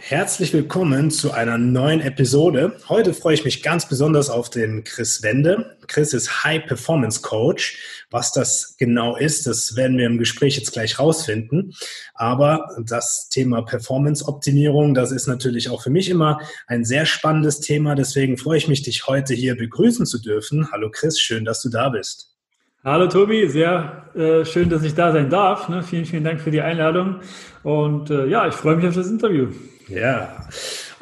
Herzlich willkommen zu einer neuen Episode. Heute freue ich mich ganz besonders auf den Chris Wende. Chris ist High Performance Coach. Was das genau ist, das werden wir im Gespräch jetzt gleich rausfinden. Aber das Thema Performance Optimierung, das ist natürlich auch für mich immer ein sehr spannendes Thema. Deswegen freue ich mich, dich heute hier begrüßen zu dürfen. Hallo Chris, schön, dass du da bist. Hallo Tobi, sehr äh, schön, dass ich da sein darf. Ne? Vielen, vielen Dank für die Einladung. Und äh, ja, ich freue mich auf das Interview. Ja,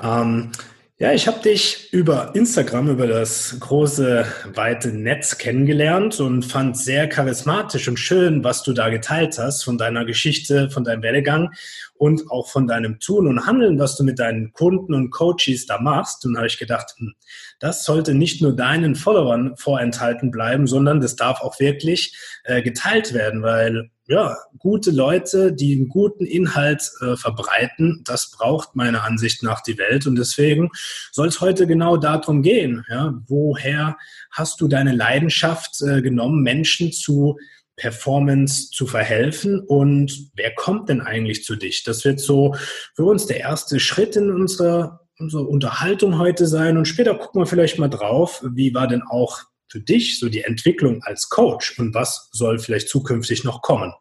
ähm, ja, ich habe dich über Instagram, über das große, weite Netz kennengelernt und fand sehr charismatisch und schön, was du da geteilt hast von deiner Geschichte, von deinem Werdegang und auch von deinem Tun und Handeln, was du mit deinen Kunden und Coaches da machst. Und habe ich gedacht, hm, das sollte nicht nur deinen Followern vorenthalten bleiben, sondern das darf auch wirklich äh, geteilt werden, weil ja, gute Leute, die einen guten Inhalt äh, verbreiten, das braucht meiner Ansicht nach die Welt. Und deswegen soll es heute genau darum gehen. Ja, woher hast du deine Leidenschaft äh, genommen, Menschen zu Performance zu verhelfen und wer kommt denn eigentlich zu dich? Das wird so für uns der erste Schritt in unserer, unserer Unterhaltung heute sein und später gucken wir vielleicht mal drauf, wie war denn auch für dich so die Entwicklung als Coach und was soll vielleicht zukünftig noch kommen?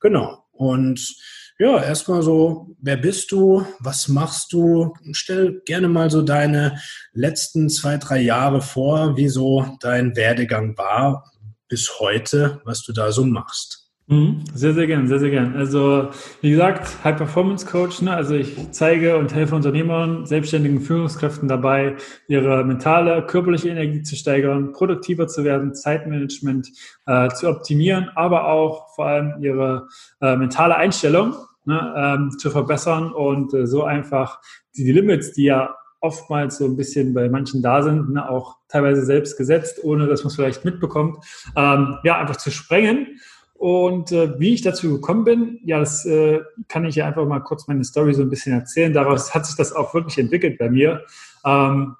Genau. Und ja, erstmal so, wer bist du? Was machst du? Stell gerne mal so deine letzten zwei, drei Jahre vor, wie so dein Werdegang war bis heute, was du da so machst. Mhm. Sehr, sehr gern, sehr, sehr gern. Also, wie gesagt, High Performance Coach, ne? also ich zeige und helfe Unternehmern, selbstständigen Führungskräften dabei, ihre mentale, körperliche Energie zu steigern, produktiver zu werden, Zeitmanagement äh, zu optimieren, aber auch vor allem ihre äh, mentale Einstellung ne? ähm, zu verbessern und äh, so einfach die, die Limits, die ja oftmals so ein bisschen bei manchen da sind, ne? auch teilweise selbst gesetzt, ohne dass man es vielleicht mitbekommt, ähm, ja, einfach zu sprengen und äh, wie ich dazu gekommen bin, ja, das äh, kann ich ja einfach mal kurz meine Story so ein bisschen erzählen. Daraus hat sich das auch wirklich entwickelt bei mir. Ähm,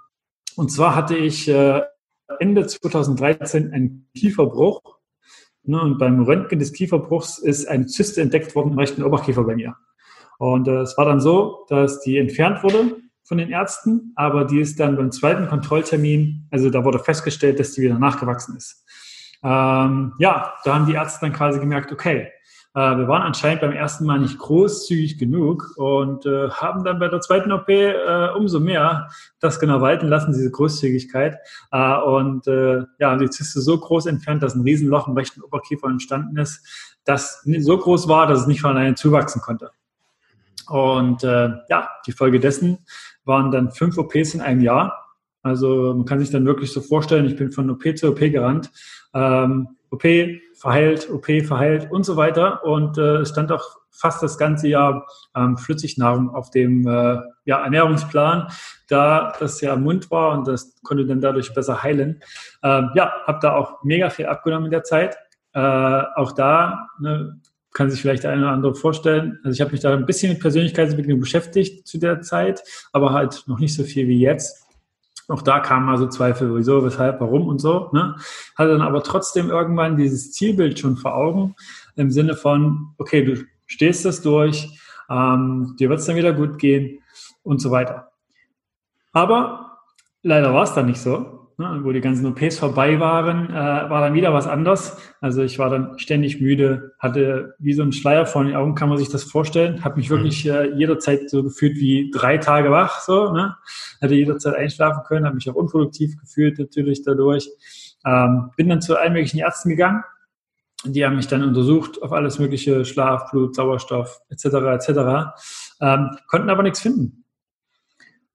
und zwar hatte ich äh, Ende 2013 einen Kieferbruch. Ne, und beim Röntgen des Kieferbruchs ist eine Zyste entdeckt worden im rechten Oberkiefer bei mir. Und äh, es war dann so, dass die entfernt wurde von den Ärzten, aber die ist dann beim zweiten Kontrolltermin, also da wurde festgestellt, dass die wieder nachgewachsen ist. Ähm, ja, da haben die Ärzte dann quasi gemerkt, okay, äh, wir waren anscheinend beim ersten Mal nicht großzügig genug und äh, haben dann bei der zweiten OP äh, umso mehr das genau walten lassen, diese Großzügigkeit. Äh, und äh, ja, die Zyste so groß entfernt, dass ein Riesenloch im rechten Oberkiefer entstanden ist, das so groß war, dass es nicht von alleine zuwachsen konnte. Und äh, ja, die Folge dessen waren dann fünf OPs in einem Jahr. Also man kann sich dann wirklich so vorstellen, ich bin von OP zu OP gerannt ähm, OP verheilt, OP verheilt und so weiter. Und äh, stand auch fast das ganze Jahr ähm, Flüssignahrung auf dem äh, ja, Ernährungsplan, da das ja im Mund war und das konnte dann dadurch besser heilen. Ähm, ja, habe da auch mega viel abgenommen in der Zeit. Äh, auch da ne, kann sich vielleicht der eine oder andere vorstellen. Also ich habe mich da ein bisschen mit Persönlichkeitsentwicklung beschäftigt zu der Zeit, aber halt noch nicht so viel wie jetzt. Auch da kamen also Zweifel, wieso, weshalb, warum und so. Ne? Hatte dann aber trotzdem irgendwann dieses Zielbild schon vor Augen, im Sinne von, okay, du stehst das durch, ähm, dir wird es dann wieder gut gehen und so weiter. Aber leider war es dann nicht so ne, wo die ganzen OPs vorbei waren, äh, war dann wieder was anderes. Also ich war dann ständig müde, hatte wie so ein Schleier vor den Augen, kann man sich das vorstellen. Habe mich wirklich mhm. äh, jederzeit so gefühlt wie drei Tage wach, so, ne? Hatte jederzeit einschlafen können, habe mich auch unproduktiv gefühlt natürlich dadurch. Ähm, bin dann zu allen möglichen Ärzten gegangen. Die haben mich dann untersucht auf alles mögliche, Schlaf, Blut, Sauerstoff etc. etc. Ähm, konnten aber nichts finden.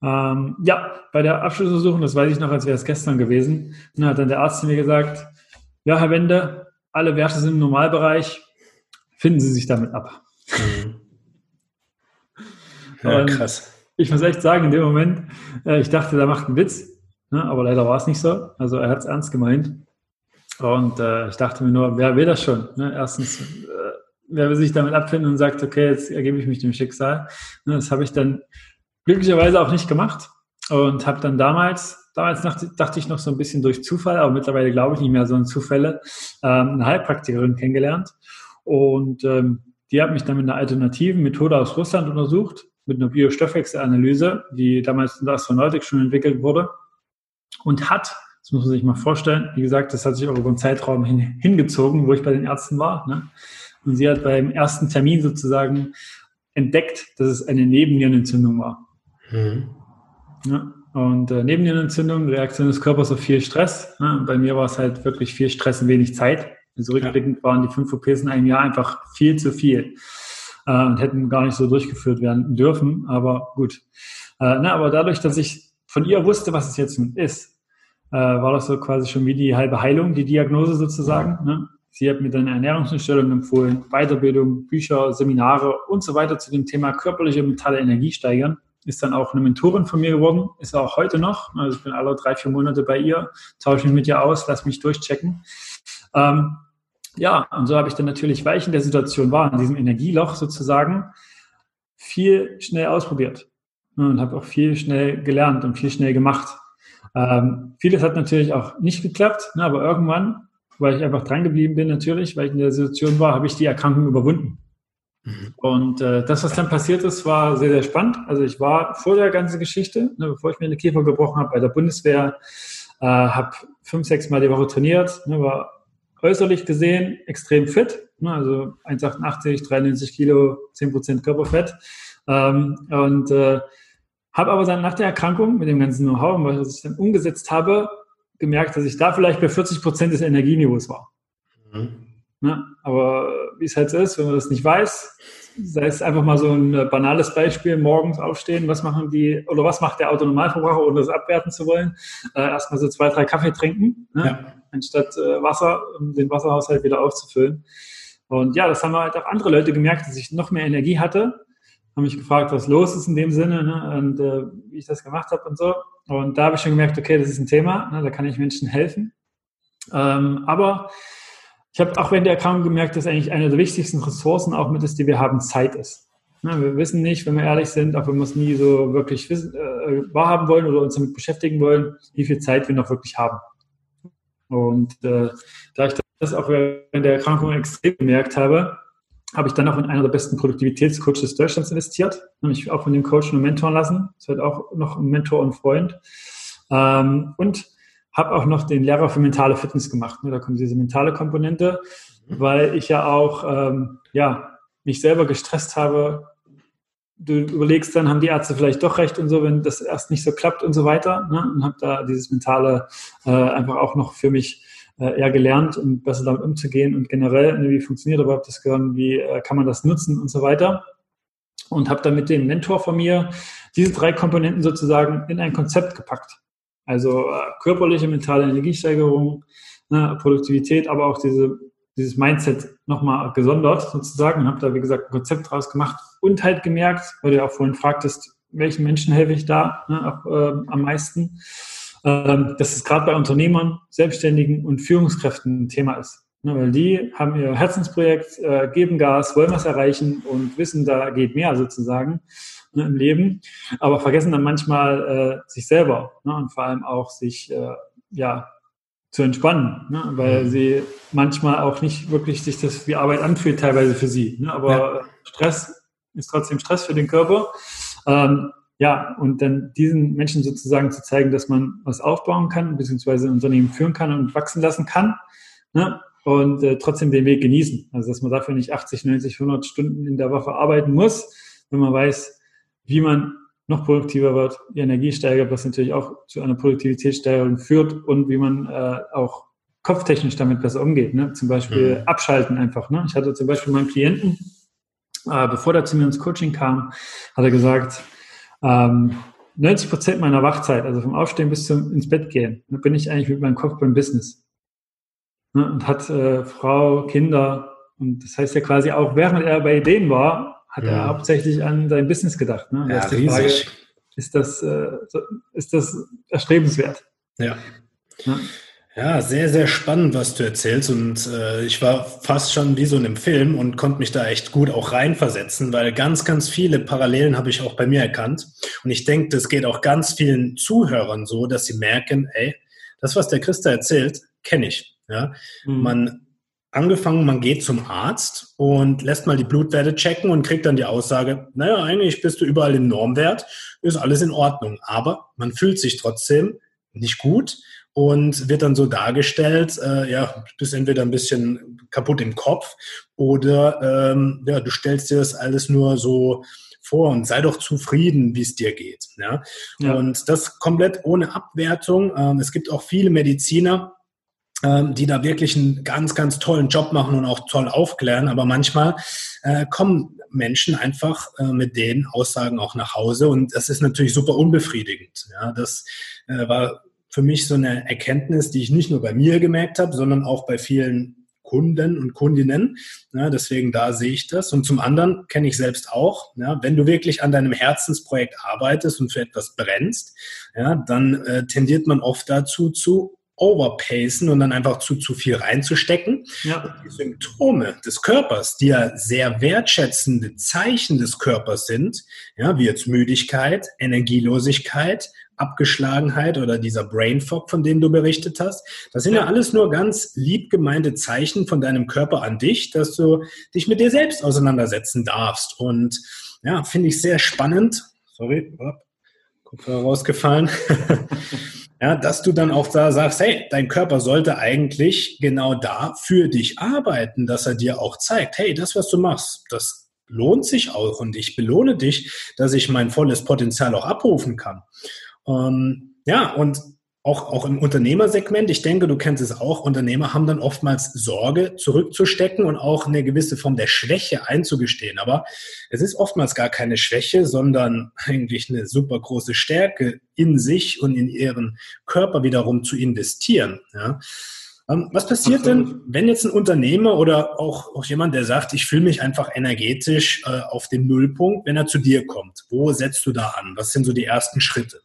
Ähm, ja, bei der Abschlussuntersuchung, das weiß ich noch, als wäre es gestern gewesen, dann hat dann der Arzt zu mir gesagt, ja, Herr Wende, alle Werte sind im Normalbereich, finden Sie sich damit ab. Mhm. Ja, krass. Ich muss echt sagen, in dem Moment, äh, ich dachte, der macht einen Witz, ne, aber leider war es nicht so. Also er hat es ernst gemeint. Und äh, ich dachte mir nur, wer will das schon? Ne? Erstens, äh, wer will sich damit abfinden und sagt, okay, jetzt ergebe ich mich dem Schicksal. Ne, das habe ich dann glücklicherweise auch nicht gemacht und habe dann damals, damals dachte ich noch so ein bisschen durch Zufall, aber mittlerweile glaube ich nicht mehr so an Zufälle, ähm, eine Heilpraktikerin kennengelernt und ähm, die hat mich dann mit einer alternativen Methode aus Russland untersucht, mit einer Biostoffwechselanalyse, die damals in der Astronautik schon entwickelt wurde und hat das muss man sich mal vorstellen. Wie gesagt, das hat sich auch über einen Zeitraum hin, hingezogen, wo ich bei den Ärzten war. Ne? Und sie hat beim ersten Termin sozusagen entdeckt, dass es eine Nebennierenentzündung war. Mhm. Ja, und äh, Nebennierenentzündung, Reaktion des Körpers auf viel Stress. Ne? Bei mir war es halt wirklich viel Stress und wenig Zeit. Also rückblickend ja. waren die fünf OPs in einem Jahr einfach viel zu viel äh, und hätten gar nicht so durchgeführt werden dürfen. Aber gut. Äh, na, aber dadurch, dass ich von ihr wusste, was es jetzt nun ist, äh, war das so quasi schon wie die halbe Heilung, die Diagnose sozusagen. Ne? Sie hat mir dann Ernährungsumstellung empfohlen, Weiterbildung, Bücher, Seminare und so weiter zu dem Thema körperliche mentale Energie steigern. Ist dann auch eine Mentorin von mir geworden, ist auch heute noch. Also ich bin alle drei, vier Monate bei ihr, tausche mich mit ihr aus, lass mich durchchecken. Ähm, ja, und so habe ich dann natürlich, weil ich in der Situation war, in diesem Energieloch sozusagen, viel schnell ausprobiert und habe auch viel schnell gelernt und viel schnell gemacht. Ähm, vieles hat natürlich auch nicht geklappt, ne, aber irgendwann, weil ich einfach dran geblieben bin, natürlich, weil ich in der Situation war, habe ich die Erkrankung überwunden. Mhm. Und äh, das, was dann passiert ist, war sehr, sehr spannend. Also ich war vor der ganzen Geschichte, ne, bevor ich mir eine Kiefer gebrochen habe, bei der Bundeswehr, äh, habe fünf, sechs Mal die Woche trainiert, ne, war äußerlich gesehen extrem fit, ne, also 1,88, 93 Kilo, 10% Körperfett. Ähm, und äh, habe aber dann nach der Erkrankung mit dem ganzen Know-how, was ich dann umgesetzt habe, gemerkt, dass ich da vielleicht bei 40 Prozent des Energieniveaus war. Mhm. Ne? Aber wie es halt so ist, wenn man das nicht weiß, sei es einfach mal so ein banales Beispiel, morgens aufstehen, was machen die, oder was macht der Autonormalverbraucher, ohne das abwerten zu wollen? Äh, erstmal so zwei, drei Kaffee trinken, ne? ja. anstatt äh, Wasser, um den Wasserhaushalt wieder aufzufüllen. Und ja, das haben halt auch andere Leute gemerkt, dass ich noch mehr Energie hatte haben mich gefragt, was los ist in dem Sinne ne, und äh, wie ich das gemacht habe und so. Und da habe ich schon gemerkt, okay, das ist ein Thema, ne, da kann ich Menschen helfen. Ähm, aber ich habe auch während der Erkrankung gemerkt, dass eigentlich eine der wichtigsten Ressourcen auch mit ist, die wir haben, Zeit ist. Ne, wir wissen nicht, wenn wir ehrlich sind, auch wenn wir es nie so wirklich wissen, äh, wahrhaben wollen oder uns damit beschäftigen wollen, wie viel Zeit wir noch wirklich haben. Und äh, da ich das auch während der Erkrankung extrem gemerkt habe, habe ich dann auch in einer der besten Produktivitätscoaches Deutschlands investiert, nämlich auch von dem Coach und Mentoren lassen. Das wird auch noch ein Mentor und Freund. Ähm, und habe auch noch den Lehrer für mentale Fitness gemacht. Da kommt diese mentale Komponente, weil ich ja auch ähm, ja, mich selber gestresst habe. Du überlegst dann, haben die Ärzte vielleicht doch recht und so, wenn das erst nicht so klappt und so weiter. Ne? Und habe da dieses mentale äh, einfach auch noch für mich äh, eher gelernt, um besser damit umzugehen und generell, ne, wie funktioniert überhaupt das Gehirn, wie äh, kann man das nutzen und so weiter. Und habe dann mit dem Mentor von mir diese drei Komponenten sozusagen in ein Konzept gepackt. Also äh, körperliche, mentale Energiesteigerung, ne, Produktivität, aber auch diese, dieses Mindset nochmal gesondert sozusagen und habe da, wie gesagt, ein Konzept draus gemacht und halt gemerkt, weil du ja auch vorhin fragtest, welchen Menschen helfe ich da ne, äh, am meisten ähm, dass es gerade bei Unternehmern, Selbstständigen und Führungskräften ein Thema ist. Ne, weil die haben ihr Herzensprojekt, äh, geben Gas, wollen was erreichen und wissen, da geht mehr sozusagen ne, im Leben, aber vergessen dann manchmal äh, sich selber ne, und vor allem auch sich äh, ja zu entspannen, ne, weil mhm. sie manchmal auch nicht wirklich sich das wie Arbeit anfühlt, teilweise für sie. Ne, aber ja. Stress ist trotzdem Stress für den Körper. Ähm, ja, und dann diesen Menschen sozusagen zu zeigen, dass man was aufbauen kann, beziehungsweise ein Unternehmen führen kann und wachsen lassen kann. Ne? Und äh, trotzdem den Weg genießen. Also, dass man dafür nicht 80, 90, 100 Stunden in der Woche arbeiten muss, wenn man weiß, wie man noch produktiver wird, die Energie steigert, was natürlich auch zu einer Produktivitätssteigerung führt und wie man äh, auch kopftechnisch damit besser umgeht. Ne? Zum Beispiel mhm. abschalten einfach. Ne? Ich hatte zum Beispiel meinen Klienten, äh, bevor der zu mir ins Coaching kam, hat er gesagt, ähm, 90 Prozent meiner Wachzeit, also vom Aufstehen bis zum ins Bett gehen, da bin ich eigentlich mit meinem Kopf beim Business. Ne, und hat äh, Frau, Kinder, und das heißt ja quasi auch, während er bei Ideen war, hat ja. er hauptsächlich an sein Business gedacht. Ne? Ja, riesig. Frage, ist das, äh, ist das erstrebenswert? Ja. ja. Ja, sehr, sehr spannend, was du erzählst. Und äh, ich war fast schon wie so in einem Film und konnte mich da echt gut auch reinversetzen, weil ganz, ganz viele Parallelen habe ich auch bei mir erkannt. Und ich denke, das geht auch ganz vielen Zuhörern so, dass sie merken, ey, das, was der Christa erzählt, kenne ich. Ja? Mhm. Man angefangen, man geht zum Arzt und lässt mal die Blutwerte checken und kriegt dann die Aussage, naja, eigentlich bist du überall im Normwert, ist alles in Ordnung. Aber man fühlt sich trotzdem nicht gut und wird dann so dargestellt, äh, ja, du bist entweder ein bisschen kaputt im Kopf oder ähm, ja, du stellst dir das alles nur so vor und sei doch zufrieden, wie es dir geht. Ja? ja. Und das komplett ohne Abwertung. Ähm, es gibt auch viele Mediziner, die da wirklich einen ganz, ganz tollen Job machen und auch toll aufklären. Aber manchmal äh, kommen Menschen einfach äh, mit den Aussagen auch nach Hause und das ist natürlich super unbefriedigend. Ja, das äh, war für mich so eine Erkenntnis, die ich nicht nur bei mir gemerkt habe, sondern auch bei vielen Kunden und Kundinnen. Ja, deswegen da sehe ich das. Und zum anderen kenne ich selbst auch, ja, wenn du wirklich an deinem Herzensprojekt arbeitest und für etwas brennst, ja, dann äh, tendiert man oft dazu zu overpacen und dann einfach zu, zu viel reinzustecken. Ja. Die Symptome des Körpers, die ja sehr wertschätzende Zeichen des Körpers sind, ja, wie jetzt Müdigkeit, Energielosigkeit, Abgeschlagenheit oder dieser Brain Fog, von dem du berichtet hast. Das sind ja. ja alles nur ganz lieb gemeinte Zeichen von deinem Körper an dich, dass du dich mit dir selbst auseinandersetzen darfst. Und ja, finde ich sehr spannend. Sorry, Kopfhörer rausgefallen. Ja, dass du dann auch da sagst, hey, dein Körper sollte eigentlich genau da für dich arbeiten, dass er dir auch zeigt, hey, das, was du machst, das lohnt sich auch und ich belohne dich, dass ich mein volles Potenzial auch abrufen kann. Ähm, ja, und auch, auch im Unternehmersegment, ich denke, du kennst es auch, Unternehmer haben dann oftmals Sorge zurückzustecken und auch eine gewisse Form der Schwäche einzugestehen. Aber es ist oftmals gar keine Schwäche, sondern eigentlich eine super große Stärke in sich und in ihren Körper wiederum zu investieren. Ja. Ähm, was passiert denn, wenn jetzt ein Unternehmer oder auch, auch jemand, der sagt, ich fühle mich einfach energetisch äh, auf dem Nullpunkt, wenn er zu dir kommt? Wo setzt du da an? Was sind so die ersten Schritte?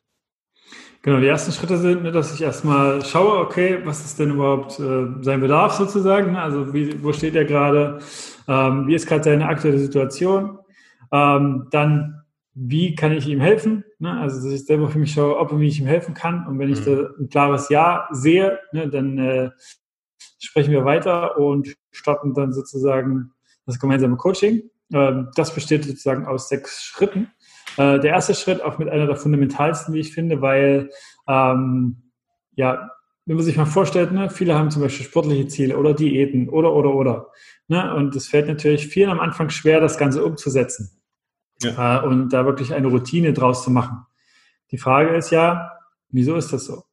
Genau, die ersten Schritte sind, ne, dass ich erstmal schaue, okay, was ist denn überhaupt äh, sein Bedarf sozusagen? Ne? Also wie, wo steht er gerade? Ähm, wie ist gerade seine aktuelle Situation? Ähm, dann, wie kann ich ihm helfen? Ne? Also dass ich selber für mich schaue, ob und wie ich ihm helfen kann. Und wenn ich mhm. da ein klares Ja sehe, ne, dann äh, sprechen wir weiter und starten dann sozusagen das gemeinsame Coaching. Ähm, das besteht sozusagen aus sechs Schritten. Äh, der erste Schritt auch mit einer der fundamentalsten, wie ich finde, weil ähm, ja, wenn man sich mal vorstellt, ne, viele haben zum Beispiel sportliche Ziele oder Diäten oder oder oder. Ne, und es fällt natürlich vielen am Anfang schwer, das Ganze umzusetzen ja. äh, und da wirklich eine Routine draus zu machen. Die Frage ist ja, wieso ist das so?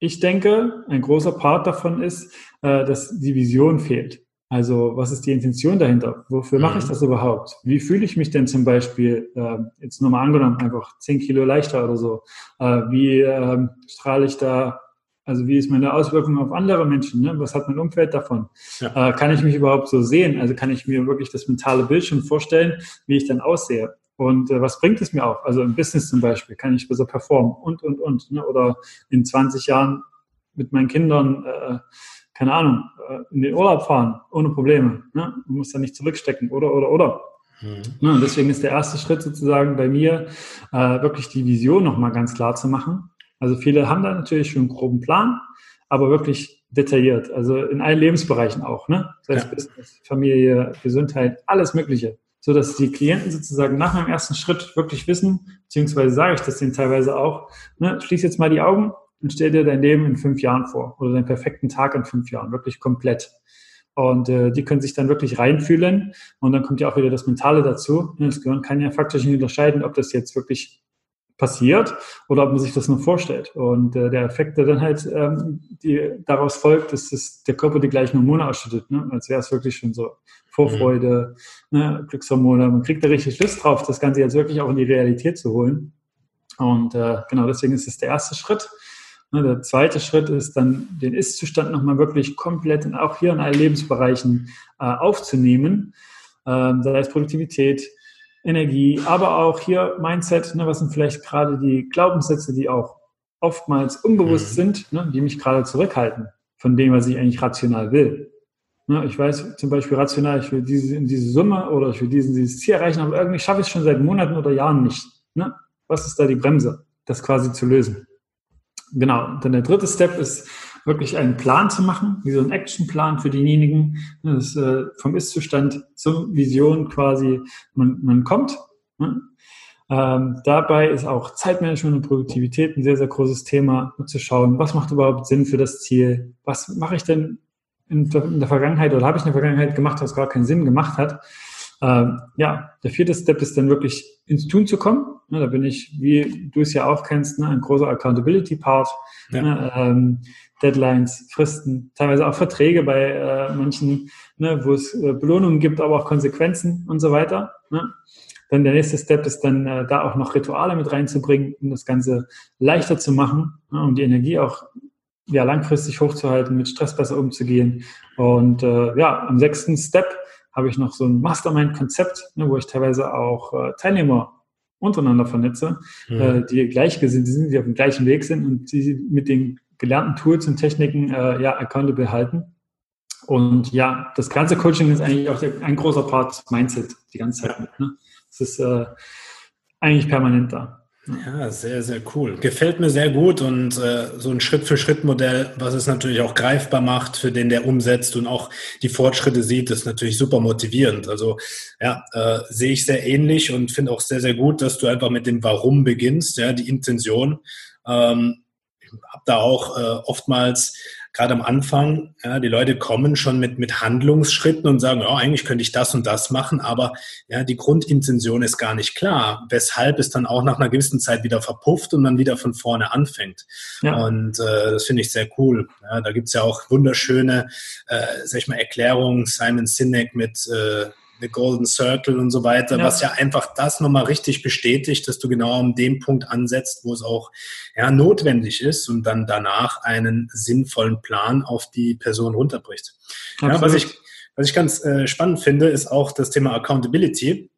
Ich denke, ein großer Part davon ist, äh, dass die Vision fehlt. Also was ist die Intention dahinter? Wofür mache ich mhm. das überhaupt? Wie fühle ich mich denn zum Beispiel, äh, jetzt nur mal angenommen, einfach zehn Kilo leichter oder so? Äh, wie äh, strahle ich da, also wie ist meine Auswirkung auf andere Menschen? Ne? Was hat mein Umfeld davon? Ja. Äh, kann ich mich überhaupt so sehen? Also kann ich mir wirklich das mentale Bild schon vorstellen, wie ich dann aussehe? Und äh, was bringt es mir auch? Also im Business zum Beispiel, kann ich besser performen und, und, und. Ne? Oder in 20 Jahren mit meinen Kindern äh, keine Ahnung, äh, in den Urlaub fahren, ohne Probleme. Ne? Du musst da nicht zurückstecken, oder, oder, oder. Mhm. Ne? Und deswegen ist der erste Schritt sozusagen bei mir, äh, wirklich die Vision nochmal ganz klar zu machen. Also viele haben da natürlich schon einen groben Plan, aber wirklich detailliert, also in allen Lebensbereichen auch, ne? Das heißt ja. Business, Familie, Gesundheit, alles Mögliche. So dass die Klienten sozusagen nach meinem ersten Schritt wirklich wissen, beziehungsweise sage ich das denen teilweise auch, ne, schließ jetzt mal die Augen, und stell dir dein Leben in fünf Jahren vor oder deinen perfekten Tag in fünf Jahren, wirklich komplett. Und äh, die können sich dann wirklich reinfühlen und dann kommt ja auch wieder das Mentale dazu. Das Gehirn kann ja faktisch nicht unterscheiden, ob das jetzt wirklich passiert oder ob man sich das nur vorstellt. Und äh, der Effekt, der dann halt ähm, die, daraus folgt, ist, dass der Körper die gleichen Hormone ausschüttet, ne? als wäre es wirklich schon so Vorfreude, mhm. ne? Glückshormone. Man kriegt da richtig Lust drauf, das Ganze jetzt wirklich auch in die Realität zu holen. Und äh, genau deswegen ist es der erste Schritt. Ne, der zweite Schritt ist dann, den Ist-Zustand nochmal wirklich komplett und auch hier in allen Lebensbereichen äh, aufzunehmen, ähm, sei es Produktivität, Energie, aber auch hier Mindset, ne, was sind vielleicht gerade die Glaubenssätze, die auch oftmals unbewusst mhm. sind, ne, die mich gerade zurückhalten. von dem, was ich eigentlich rational will. Ich weiß zum Beispiel rational, ich will diese, diese Summe oder ich will diesen, dieses Ziel erreichen, aber irgendwie schaffe ich es schon seit Monaten oder Jahren nicht. Was ist da die Bremse, das quasi zu lösen? Genau. dann der dritte Step ist wirklich einen Plan zu machen, wie so ein Actionplan für diejenigen, ne, das, äh, vom Ist-Zustand zur Vision quasi man, man kommt. Ne? Ähm, dabei ist auch Zeitmanagement und Produktivität ein sehr, sehr großes Thema, um zu schauen, was macht überhaupt Sinn für das Ziel? Was mache ich denn in der Vergangenheit oder habe ich in der Vergangenheit gemacht, was gar keinen Sinn gemacht hat? Ähm, ja, der vierte Step ist dann wirklich ins Tun zu kommen. Ja, da bin ich, wie du es ja auch kennst, ne, ein großer Accountability-Part. Ja. Ne, ähm, Deadlines, Fristen, teilweise auch Verträge bei äh, manchen, ne, wo es äh, Belohnungen gibt, aber auch Konsequenzen und so weiter. Ne? Dann der nächste Step ist dann äh, da auch noch Rituale mit reinzubringen, um das Ganze leichter zu machen, ne, um die Energie auch ja, langfristig hochzuhalten, mit Stress besser umzugehen. Und äh, ja, am sechsten Step habe ich noch so ein Mastermind-Konzept, ne, wo ich teilweise auch äh, Teilnehmer untereinander vernetze, mhm. äh, die gleichgesinnt sind, die auf dem gleichen Weg sind und die mit den gelernten Tools und Techniken äh, ja accountable halten. Und ja, das ganze Coaching ist eigentlich auch der, ein großer Part Mindset die ganze Zeit. Ne? Das ist äh, eigentlich permanent da. Ja, sehr, sehr cool. Gefällt mir sehr gut und äh, so ein Schritt-für-Schritt-Modell, was es natürlich auch greifbar macht, für den der umsetzt und auch die Fortschritte sieht, ist natürlich super motivierend. Also ja, äh, sehe ich sehr ähnlich und finde auch sehr, sehr gut, dass du einfach mit dem Warum beginnst, ja, die Intention. Ähm, habe da auch äh, oftmals gerade am Anfang, ja, die Leute kommen schon mit, mit Handlungsschritten und sagen, ja, eigentlich könnte ich das und das machen, aber ja, die Grundintention ist gar nicht klar, weshalb es dann auch nach einer gewissen Zeit wieder verpufft und dann wieder von vorne anfängt. Ja. Und äh, das finde ich sehr cool. Ja, da gibt's ja auch wunderschöne, äh, sag ich mal, Erklärungen, Simon Sinek mit äh, The Golden Circle und so weiter, ja. was ja einfach das nochmal richtig bestätigt, dass du genau an dem Punkt ansetzt, wo es auch ja, notwendig ist und dann danach einen sinnvollen Plan auf die Person runterbricht. Ja, was, ich, was ich ganz äh, spannend finde, ist auch das Thema Accountability.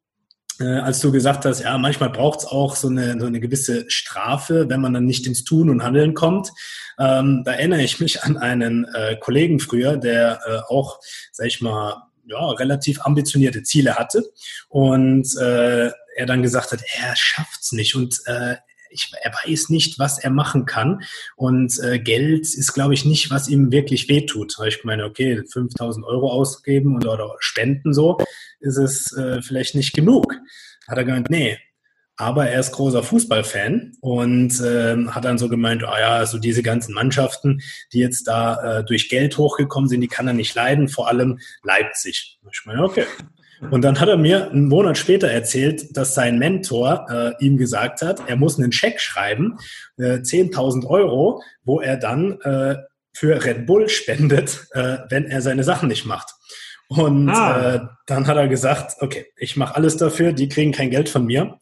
Äh, als du gesagt hast, ja, manchmal braucht es auch so eine, so eine gewisse Strafe, wenn man dann nicht ins Tun und Handeln kommt. Ähm, da erinnere ich mich an einen äh, Kollegen früher, der äh, auch, sag ich mal, ja, relativ ambitionierte Ziele hatte und äh, er dann gesagt hat, er schafft's nicht und äh, ich, er weiß nicht, was er machen kann. Und äh, Geld ist, glaube ich, nicht, was ihm wirklich wehtut. Ich meine, okay, 5000 Euro ausgeben und, oder spenden so, ist es äh, vielleicht nicht genug. Hat er gemeint, nee, aber er ist großer Fußballfan und äh, hat dann so gemeint, ah ja, also diese ganzen Mannschaften, die jetzt da äh, durch Geld hochgekommen sind, die kann er nicht leiden, vor allem Leipzig. Ich meine, okay. Und dann hat er mir einen Monat später erzählt, dass sein Mentor äh, ihm gesagt hat, er muss einen Scheck schreiben, äh, 10.000 Euro, wo er dann äh, für Red Bull spendet, äh, wenn er seine Sachen nicht macht. Und ah. äh, dann hat er gesagt, okay, ich mache alles dafür, die kriegen kein Geld von mir.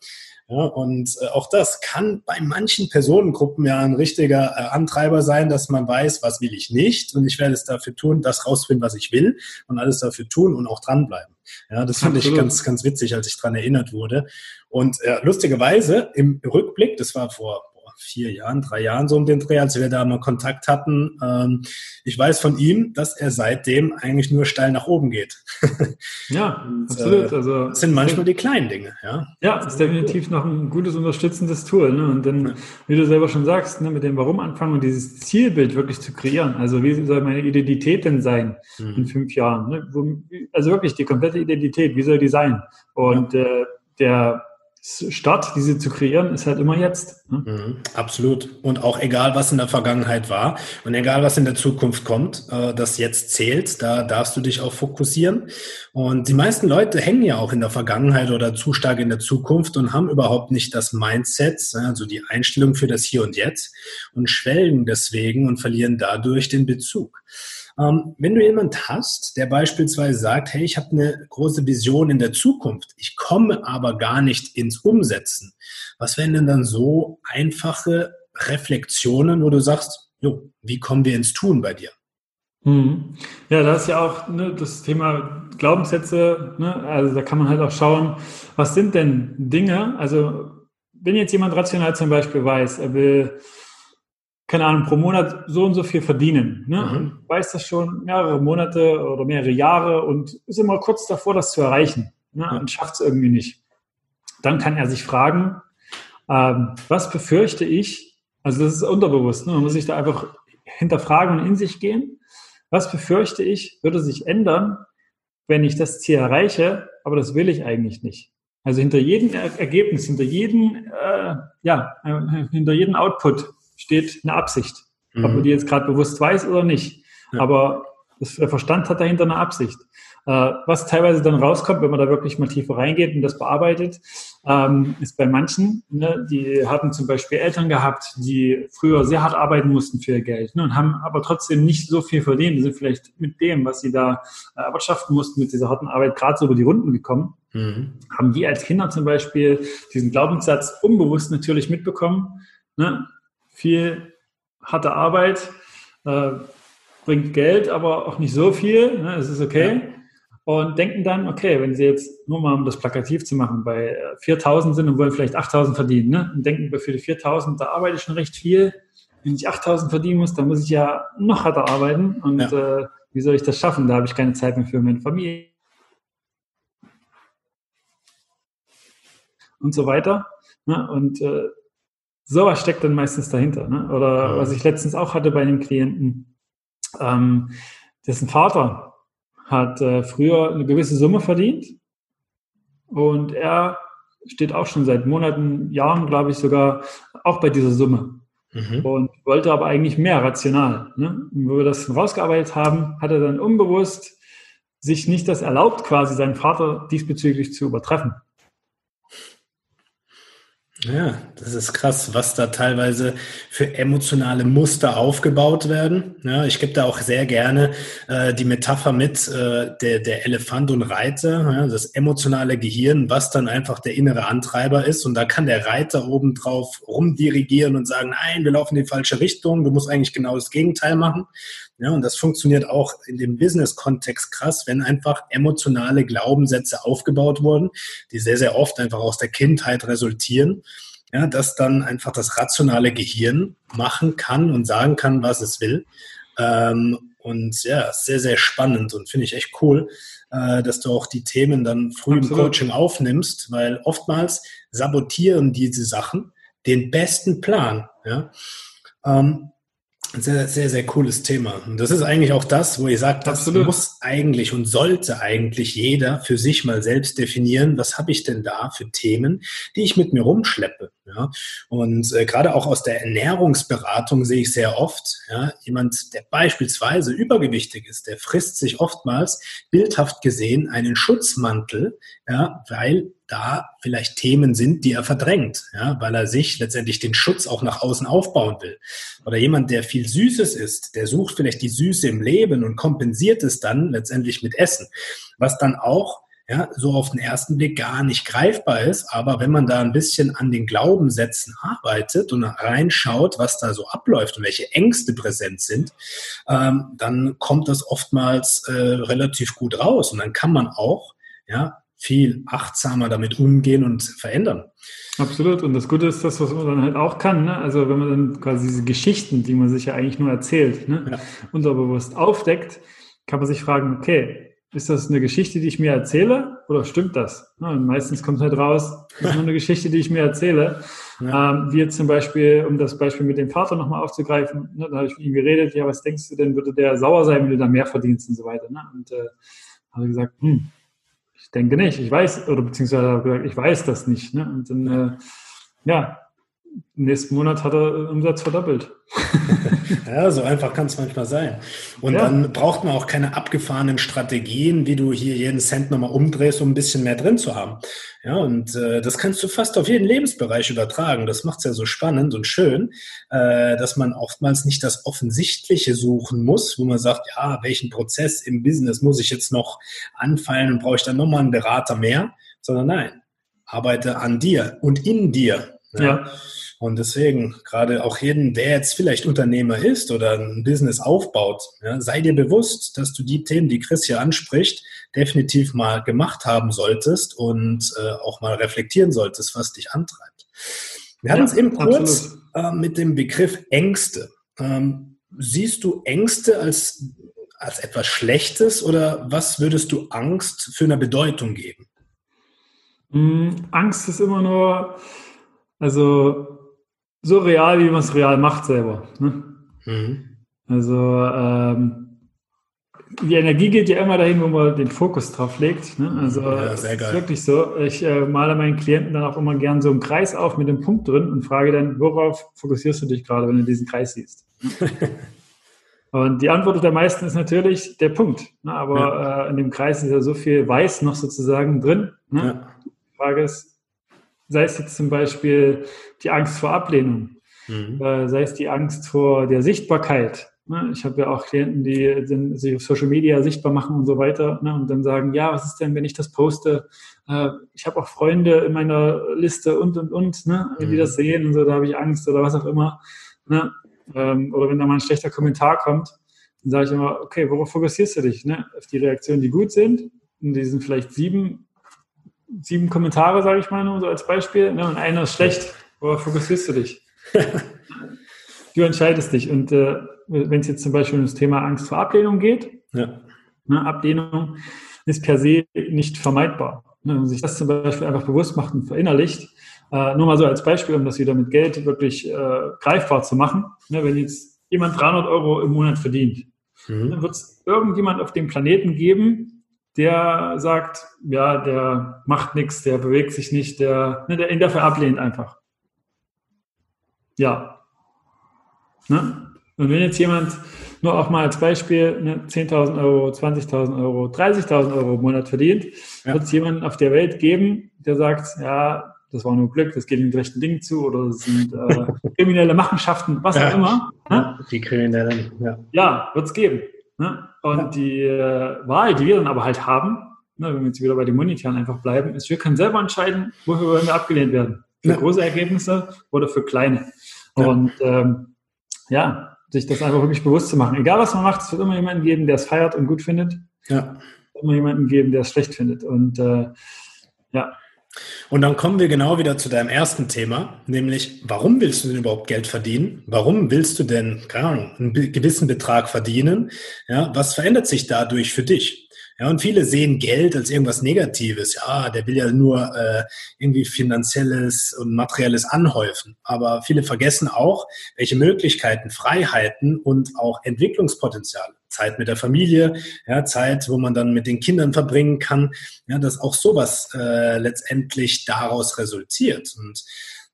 Ja, und äh, auch das kann bei manchen Personengruppen ja ein richtiger äh, Antreiber sein, dass man weiß, was will ich nicht und ich werde es dafür tun, das rausfinden, was ich will und alles dafür tun und auch dranbleiben. Ja, das fand ich ganz, ganz witzig, als ich dran erinnert wurde. Und äh, lustigerweise im Rückblick, das war vor vier Jahren, drei Jahren so um den Dreh, als wir da mal Kontakt hatten. Ähm, ich weiß von ihm, dass er seitdem eigentlich nur steil nach oben geht. ja, Und, absolut. Äh, also, das sind manchmal die kleinen Dinge. Ja, ja ist definitiv noch ein gutes unterstützendes Tool. Ne? Und dann, wie du selber schon sagst, ne, mit dem Warum anfangen und dieses Zielbild wirklich zu kreieren. Also wie soll meine Identität denn sein mhm. in fünf Jahren? Ne? Also wirklich die komplette Identität, wie soll die sein? Und ja. äh, der Start, diese zu kreieren, ist halt immer jetzt. Ne? Mhm, absolut. Und auch egal, was in der Vergangenheit war und egal, was in der Zukunft kommt, äh, das jetzt zählt, da darfst du dich auch fokussieren. Und die meisten Leute hängen ja auch in der Vergangenheit oder zu stark in der Zukunft und haben überhaupt nicht das Mindset, also die Einstellung für das Hier und Jetzt und schwelgen deswegen und verlieren dadurch den Bezug. Ähm, wenn du jemand hast, der beispielsweise sagt, hey, ich habe eine große Vision in der Zukunft, ich komme aber gar nicht ins Umsetzen, was wären denn dann so einfache Reflexionen, wo du sagst, jo, wie kommen wir ins Tun bei dir? Hm. Ja, da ist ja auch ne, das Thema Glaubenssätze, ne, also da kann man halt auch schauen, was sind denn Dinge, also wenn jetzt jemand rational zum Beispiel weiß, er will keine Ahnung, pro Monat so und so viel verdienen. Ne? Mhm. Weiß das schon mehrere Monate oder mehrere Jahre und ist immer kurz davor, das zu erreichen ne? und schafft es irgendwie nicht. Dann kann er sich fragen, ähm, was befürchte ich? Also das ist unterbewusst. Ne? Man muss sich da einfach hinterfragen und in sich gehen. Was befürchte ich, würde sich ändern, wenn ich das Ziel erreiche, aber das will ich eigentlich nicht. Also hinter jedem Ergebnis, hinter jedem, äh, ja, äh, hinter jedem Output steht eine Absicht. Mhm. Ob man die jetzt gerade bewusst weiß oder nicht. Ja. Aber das, der Verstand hat dahinter eine Absicht. Äh, was teilweise dann rauskommt, wenn man da wirklich mal tiefer reingeht und das bearbeitet, ähm, ist bei manchen, ne, die haben zum Beispiel Eltern gehabt, die früher sehr hart arbeiten mussten für ihr Geld ne, und haben aber trotzdem nicht so viel verdient, die sind vielleicht mit dem, was sie da äh, erwirtschaften mussten, mit dieser harten Arbeit gerade so über die Runden gekommen. Mhm. Haben die als Kinder zum Beispiel diesen Glaubenssatz unbewusst natürlich mitbekommen. Ne? Viel harte Arbeit äh, bringt Geld, aber auch nicht so viel. Ne? Es ist okay. Ja und denken dann, okay, wenn sie jetzt, nur mal um das plakativ zu machen, bei 4000 sind und wollen vielleicht 8000 verdienen, ne? und denken, für die 4000, da arbeite ich schon recht viel. Wenn ich 8000 verdienen muss, dann muss ich ja noch härter arbeiten. Und ja. äh, wie soll ich das schaffen? Da habe ich keine Zeit mehr für meine Familie. Und so weiter. Ne? Und äh, sowas steckt dann meistens dahinter. Ne? Oder was ich letztens auch hatte bei einem Klienten, ähm, dessen Vater hat äh, früher eine gewisse Summe verdient und er steht auch schon seit Monaten, Jahren, glaube ich, sogar auch bei dieser Summe. Mhm. Und wollte aber eigentlich mehr rational. Ne? Und wo wir das rausgearbeitet haben, hat er dann unbewusst sich nicht das erlaubt, quasi seinen Vater diesbezüglich zu übertreffen. Ja, das ist krass, was da teilweise für emotionale Muster aufgebaut werden. Ja, ich gebe da auch sehr gerne äh, die Metapher mit, äh, der, der Elefant und Reiter, ja, das emotionale Gehirn, was dann einfach der innere Antreiber ist. Und da kann der Reiter obendrauf rumdirigieren und sagen, nein, wir laufen in die falsche Richtung, du musst eigentlich genau das Gegenteil machen. Ja, und das funktioniert auch in dem Business-Kontext krass, wenn einfach emotionale Glaubenssätze aufgebaut wurden, die sehr, sehr oft einfach aus der Kindheit resultieren. Ja, dass dann einfach das rationale Gehirn machen kann und sagen kann, was es will. Ähm, und ja, sehr, sehr spannend und finde ich echt cool, äh, dass du auch die Themen dann früh Absolut. im Coaching aufnimmst, weil oftmals sabotieren diese Sachen den besten Plan. Ja? Ähm, sehr, sehr, sehr cooles Thema. Und das ist eigentlich auch das, wo ihr sagt, das Absolut. muss eigentlich und sollte eigentlich jeder für sich mal selbst definieren, was habe ich denn da für Themen, die ich mit mir rumschleppe. Ja? Und äh, gerade auch aus der Ernährungsberatung sehe ich sehr oft, ja, jemand, der beispielsweise übergewichtig ist, der frisst sich oftmals bildhaft gesehen einen Schutzmantel, ja, weil da vielleicht Themen sind, die er verdrängt, ja, weil er sich letztendlich den Schutz auch nach außen aufbauen will. Oder jemand, der viel Süßes isst, der sucht vielleicht die Süße im Leben und kompensiert es dann letztendlich mit Essen, was dann auch ja, so auf den ersten Blick gar nicht greifbar ist. Aber wenn man da ein bisschen an den Glaubenssätzen arbeitet und reinschaut, was da so abläuft und welche Ängste präsent sind, ähm, dann kommt das oftmals äh, relativ gut raus. Und dann kann man auch ja, viel achtsamer damit umgehen und verändern. Absolut. Und das Gute ist das, was man dann halt auch kann. Ne? Also wenn man dann quasi diese Geschichten, die man sich ja eigentlich nur erzählt, ne? ja. unterbewusst aufdeckt, kann man sich fragen, okay, ist das eine Geschichte, die ich mir erzähle oder stimmt das? Ja, und meistens kommt halt raus, das ist nur eine Geschichte, die ich mir erzähle. Ja. Ähm, wie jetzt zum Beispiel, um das Beispiel mit dem Vater nochmal aufzugreifen, ne, da habe ich mit ihm geredet, ja, was denkst du denn, würde der sauer sein, wenn du da mehr verdienst und so weiter. Ne? Und äh, habe gesagt, hm, denke nicht, ich weiß, oder beziehungsweise ich weiß das nicht. Ne? Und dann, äh, ja, nächsten Monat hat er Umsatz verdoppelt. ja, so einfach kann es manchmal sein. Und ja. dann braucht man auch keine abgefahrenen Strategien, wie du hier jeden Cent nochmal umdrehst, um ein bisschen mehr drin zu haben. Ja, und äh, das kannst du fast auf jeden Lebensbereich übertragen. Das macht es ja so spannend und schön, äh, dass man oftmals nicht das Offensichtliche suchen muss, wo man sagt, ja, welchen Prozess im Business muss ich jetzt noch anfallen und brauche ich dann nochmal einen Berater mehr, sondern nein, arbeite an dir und in dir. Ja. ja. Und deswegen, gerade auch jeden, der jetzt vielleicht Unternehmer ist oder ein Business aufbaut, ja, sei dir bewusst, dass du die Themen, die Chris hier anspricht, definitiv mal gemacht haben solltest und äh, auch mal reflektieren solltest, was dich antreibt. Wir ja, hatten es eben kurz äh, mit dem Begriff Ängste. Ähm, siehst du Ängste als, als etwas Schlechtes oder was würdest du Angst für eine Bedeutung geben? Mm, Angst ist immer nur, also so real, wie man es real macht selber. Ne? Mhm. Also ähm, die Energie geht ja immer dahin, wo man den Fokus drauf legt. Ne? Also ja, geil. ist wirklich so. Ich äh, male meinen Klienten dann auch immer gern so einen Kreis auf mit dem Punkt drin und frage dann, worauf fokussierst du dich gerade, wenn du diesen Kreis siehst? und die Antwort der meisten ist natürlich der Punkt. Ne? Aber ja. äh, in dem Kreis ist ja so viel Weiß noch sozusagen drin. Ne? Ja. Die Frage ist, sei es jetzt zum Beispiel die Angst vor Ablehnung, mhm. äh, sei es die Angst vor der Sichtbarkeit, Ne? Ich habe ja auch Klienten, die sich auf Social Media sichtbar machen und so weiter ne? und dann sagen, ja, was ist denn, wenn ich das poste? Äh, ich habe auch Freunde in meiner Liste und, und, und. Ne? Wenn die mhm. das sehen und so, da habe ich Angst oder was auch immer. Ne? Ähm, oder wenn da mal ein schlechter Kommentar kommt, dann sage ich immer, okay, worauf fokussierst du dich? Ne? Auf die Reaktionen, die gut sind. Die sind vielleicht sieben, sieben Kommentare, sage ich mal nur so als Beispiel. Ne? Und einer ist schlecht. Worauf fokussierst du dich? du entscheidest dich. Und äh, wenn es jetzt zum Beispiel um das Thema Angst vor Ablehnung geht, ja. ne, Ablehnung ist per se nicht vermeidbar. Ne, wenn man sich das zum Beispiel einfach bewusst macht und verinnerlicht, äh, nur mal so als Beispiel, um das wieder mit Geld wirklich äh, greifbar zu machen. Ne, wenn jetzt jemand 300 Euro im Monat verdient, mhm. dann wird es irgendjemand auf dem Planeten geben, der sagt, ja, der macht nichts, der bewegt sich nicht, der, ne, der ihn dafür ablehnt einfach. Ja. Ne? Und wenn jetzt jemand nur auch mal als Beispiel ne, 10.000 Euro, 20.000 Euro, 30.000 Euro im Monat verdient, ja. wird es jemanden auf der Welt geben, der sagt, ja, das war nur Glück, das geht den rechten Dingen zu oder es sind äh, kriminelle Machenschaften, was ja. auch immer. Ne? Die Kriminellen, ja. Ja, wird es geben. Ne? Und ja. die äh, Wahl, die wir dann aber halt haben, ne, wenn wir jetzt wieder bei den Monetären einfach bleiben, ist, wir können selber entscheiden, wofür wollen wir abgelehnt werden. Für große Ergebnisse oder für kleine. Und ähm, ja, sich das einfach wirklich bewusst zu machen. Egal was man macht, es wird immer jemanden geben, der es feiert und gut findet. Ja. Es wird immer jemanden geben, der es schlecht findet. Und äh, ja. Und dann kommen wir genau wieder zu deinem ersten Thema, nämlich warum willst du denn überhaupt Geld verdienen? Warum willst du denn, keine Ahnung, einen gewissen Betrag verdienen? Ja, was verändert sich dadurch für dich? Ja, und viele sehen Geld als irgendwas Negatives. Ja, der will ja nur äh, irgendwie finanzielles und materielles anhäufen. Aber viele vergessen auch, welche Möglichkeiten, Freiheiten und auch Entwicklungspotenziale Zeit mit der Familie, ja, Zeit, wo man dann mit den Kindern verbringen kann, ja, dass auch sowas äh, letztendlich daraus resultiert. Und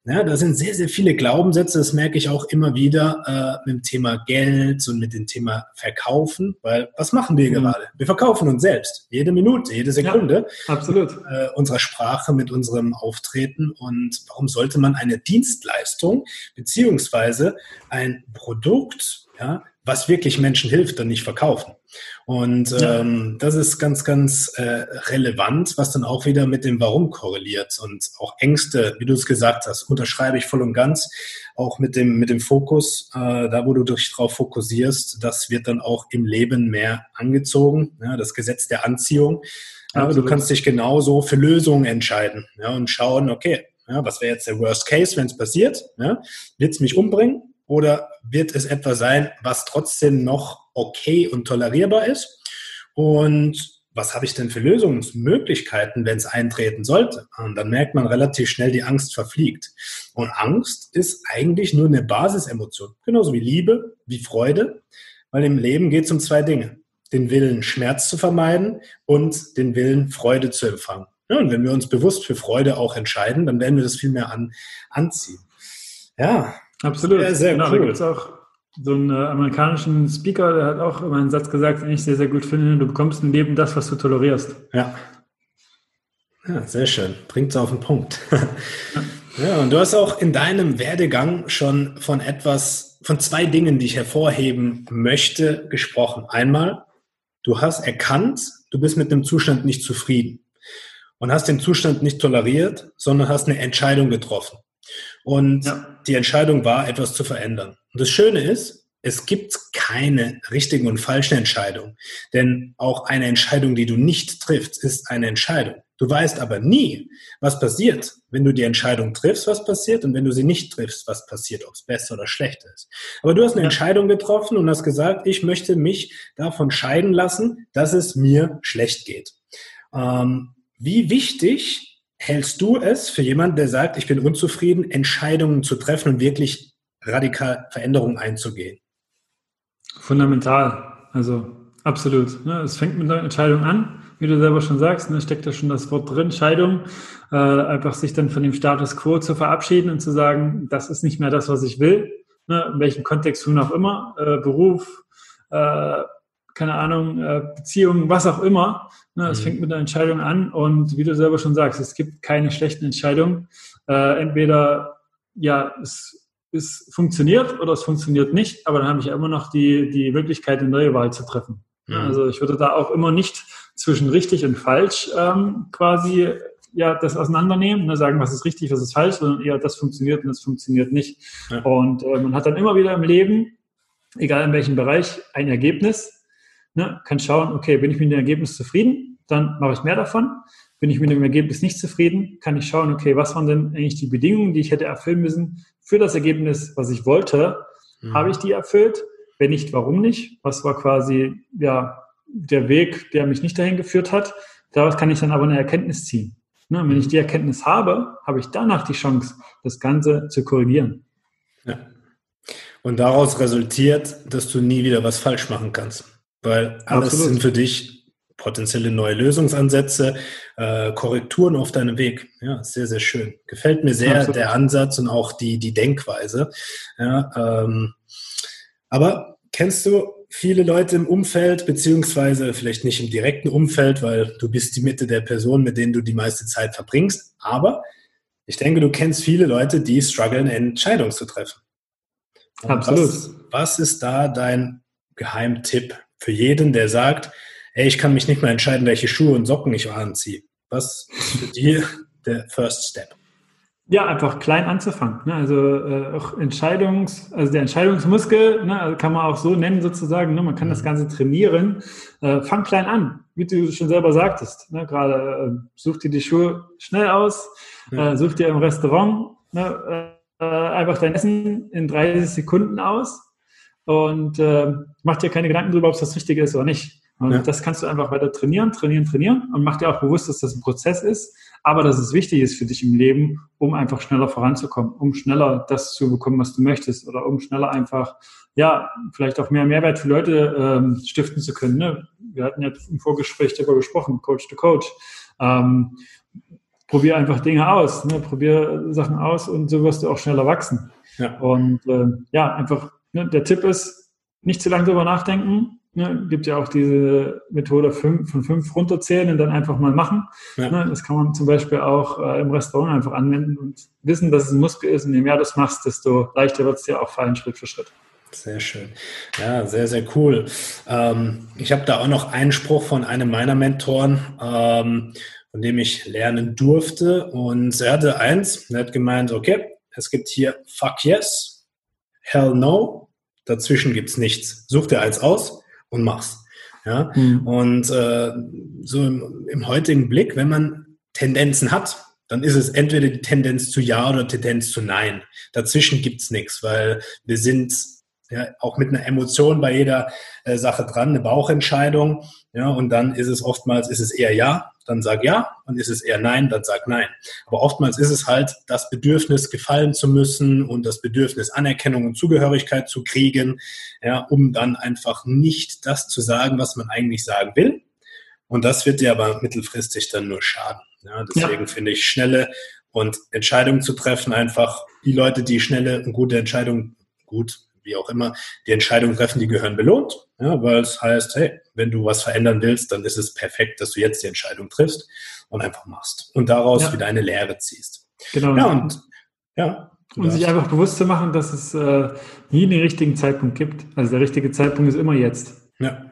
ja, da sind sehr, sehr viele Glaubenssätze, das merke ich auch immer wieder äh, mit dem Thema Geld und mit dem Thema Verkaufen, weil was machen wir mhm. gerade? Wir verkaufen uns selbst, jede Minute, jede Sekunde. Ja, absolut. Äh, unserer Sprache, mit unserem Auftreten und warum sollte man eine Dienstleistung beziehungsweise ein Produkt, ja, was wirklich Menschen hilft, dann nicht verkaufen. Und ähm, das ist ganz, ganz äh, relevant, was dann auch wieder mit dem Warum korreliert. Und auch Ängste, wie du es gesagt hast, unterschreibe ich voll und ganz. Auch mit dem, mit dem Fokus, äh, da wo du dich drauf fokussierst, das wird dann auch im Leben mehr angezogen. Ja, das Gesetz der Anziehung. Aber du kannst dich genauso für Lösungen entscheiden ja, und schauen, okay, ja, was wäre jetzt der Worst Case, wenn es passiert? Ja? Wird es mich umbringen? Oder wird es etwas sein, was trotzdem noch okay und tolerierbar ist? Und was habe ich denn für Lösungsmöglichkeiten, wenn es eintreten sollte? Und dann merkt man relativ schnell, die Angst verfliegt. Und Angst ist eigentlich nur eine Basisemotion, genauso wie Liebe, wie Freude, weil im Leben geht es um zwei Dinge. Den Willen, Schmerz zu vermeiden und den Willen, Freude zu empfangen. Ja, und wenn wir uns bewusst für Freude auch entscheiden, dann werden wir das viel mehr an, anziehen. Ja, Absolut. Ja, sehr genau, cool. Da gibt es auch so einen äh, amerikanischen Speaker, der hat auch immer einen Satz gesagt, den ich sehr, sehr gut finde. Du bekommst im Leben das, was du tolerierst. Ja. Ja, sehr schön. Bringt es auf den Punkt. ja, und du hast auch in deinem Werdegang schon von etwas, von zwei Dingen, die ich hervorheben möchte, gesprochen. Einmal, du hast erkannt, du bist mit dem Zustand nicht zufrieden und hast den Zustand nicht toleriert, sondern hast eine Entscheidung getroffen. Und ja. die Entscheidung war, etwas zu verändern. Und das Schöne ist, es gibt keine richtigen und falschen Entscheidungen. Denn auch eine Entscheidung, die du nicht triffst, ist eine Entscheidung. Du weißt aber nie, was passiert, wenn du die Entscheidung triffst, was passiert und wenn du sie nicht triffst, was passiert, ob es besser oder schlechter ist. Aber du hast eine ja. Entscheidung getroffen und hast gesagt, ich möchte mich davon scheiden lassen, dass es mir schlecht geht. Ähm, wie wichtig hältst du es für jemanden, der sagt, ich bin unzufrieden, Entscheidungen zu treffen und wirklich radikal Veränderungen einzugehen? Fundamental, also absolut. Ne? Es fängt mit einer Entscheidung an wie du selber schon sagst, ne, steckt da schon das Wort drin, Scheidung, äh, einfach sich dann von dem Status quo zu verabschieden und zu sagen, das ist nicht mehr das, was ich will, ne, in welchem Kontext nun auch immer, äh, Beruf, äh, keine Ahnung, äh, Beziehungen, was auch immer. Ne, es mhm. fängt mit einer Entscheidung an und wie du selber schon sagst, es gibt keine schlechten Entscheidungen. Äh, entweder, ja, es es funktioniert oder es funktioniert nicht, aber dann habe ich ja immer noch die, die Möglichkeit, eine neue Wahl zu treffen. Mhm. Also ich würde da auch immer nicht zwischen richtig und falsch ähm, quasi ja das auseinandernehmen, ne, sagen, was ist richtig, was ist falsch, sondern eher das funktioniert und das funktioniert nicht. Ja. Und äh, man hat dann immer wieder im Leben, egal in welchem Bereich, ein Ergebnis, ne, kann schauen, okay, bin ich mit dem Ergebnis zufrieden, dann mache ich mehr davon. Bin ich mit dem Ergebnis nicht zufrieden, kann ich schauen, okay, was waren denn eigentlich die Bedingungen, die ich hätte erfüllen müssen für das Ergebnis, was ich wollte? Mhm. Habe ich die erfüllt? Wenn nicht, warum nicht? Was war quasi, ja, der Weg, der mich nicht dahin geführt hat. Daraus kann ich dann aber eine Erkenntnis ziehen. Ne? Wenn ich die Erkenntnis habe, habe ich danach die Chance, das Ganze zu korrigieren. Ja. Und daraus resultiert, dass du nie wieder was falsch machen kannst. Weil alles Absolut. sind für dich potenzielle neue Lösungsansätze, äh, Korrekturen auf deinem Weg. Ja, sehr, sehr schön. Gefällt mir sehr Absolut. der Ansatz und auch die, die Denkweise. Ja, ähm, aber kennst du viele Leute im Umfeld, beziehungsweise vielleicht nicht im direkten Umfeld, weil du bist die Mitte der Person, mit denen du die meiste Zeit verbringst. Aber ich denke, du kennst viele Leute, die strugglen, Entscheidungen zu treffen. Und Absolut. Was, was ist da dein Geheimtipp für jeden, der sagt, ey, ich kann mich nicht mehr entscheiden, welche Schuhe und Socken ich anziehe? Was ist für dich der First Step? Ja, einfach klein anzufangen. Ne? Also äh, auch Entscheidungs, also der Entscheidungsmuskel, ne? also kann man auch so nennen sozusagen. Ne? Man kann das mhm. Ganze trainieren. Äh, fang klein an, wie du schon selber sagtest. Ne? Gerade äh, such dir die Schuhe schnell aus, ja. äh, such dir im Restaurant ne? äh, einfach dein Essen in 30 Sekunden aus und äh, mach dir keine Gedanken darüber, ob es das Richtige ist oder nicht. Und ja. das kannst du einfach weiter trainieren, trainieren, trainieren und mach dir auch bewusst, dass das ein Prozess ist aber dass es wichtig ist für dich im Leben, um einfach schneller voranzukommen, um schneller das zu bekommen, was du möchtest oder um schneller einfach, ja, vielleicht auch mehr Mehrwert für Leute ähm, stiften zu können. Ne? Wir hatten ja im Vorgespräch darüber gesprochen, Coach to Coach. Ähm, probier einfach Dinge aus, ne? probier Sachen aus und so wirst du auch schneller wachsen. Ja. Und äh, ja, einfach, ne, der Tipp ist, nicht zu lange darüber nachdenken, Ne, gibt ja auch diese Methode fünf, von fünf runterzählen und dann einfach mal machen. Ja. Ne, das kann man zum Beispiel auch äh, im Restaurant einfach anwenden und wissen, dass es ein Muskel ist. Und je mehr du das machst, desto leichter wird es dir auch fallen, Schritt für Schritt. Sehr schön. Ja, sehr, sehr cool. Ähm, ich habe da auch noch einen Spruch von einem meiner Mentoren, ähm, von dem ich lernen durfte. Und er hatte eins, er hat gemeint, okay, es gibt hier Fuck yes, Hell no, dazwischen gibt es nichts. Such dir eins aus und mach's. Ja? Mhm. Und äh, so im, im heutigen Blick, wenn man Tendenzen hat, dann ist es entweder die Tendenz zu Ja oder Tendenz zu Nein. Dazwischen gibt's nichts, weil wir sind ja, auch mit einer Emotion bei jeder äh, Sache dran, eine Bauchentscheidung. Ja, und dann ist es oftmals, ist es eher Ja, dann sag Ja, und ist es eher Nein, dann sag Nein. Aber oftmals ist es halt das Bedürfnis, gefallen zu müssen und das Bedürfnis, Anerkennung und Zugehörigkeit zu kriegen, ja, um dann einfach nicht das zu sagen, was man eigentlich sagen will. Und das wird dir aber mittelfristig dann nur schaden. Ja, deswegen ja. finde ich schnelle und Entscheidungen zu treffen, einfach die Leute, die schnelle und gute Entscheidungen, gut, wie auch immer, die Entscheidungen treffen, die gehören belohnt, ja, weil es heißt, hey, wenn du was verändern willst, dann ist es perfekt, dass du jetzt die Entscheidung triffst und einfach machst und daraus ja. wieder eine Lehre ziehst. Genau. Ja, und ja. Und sich einfach bewusst zu machen, dass es äh, nie den richtigen Zeitpunkt gibt. Also der richtige Zeitpunkt ist immer jetzt. Ja,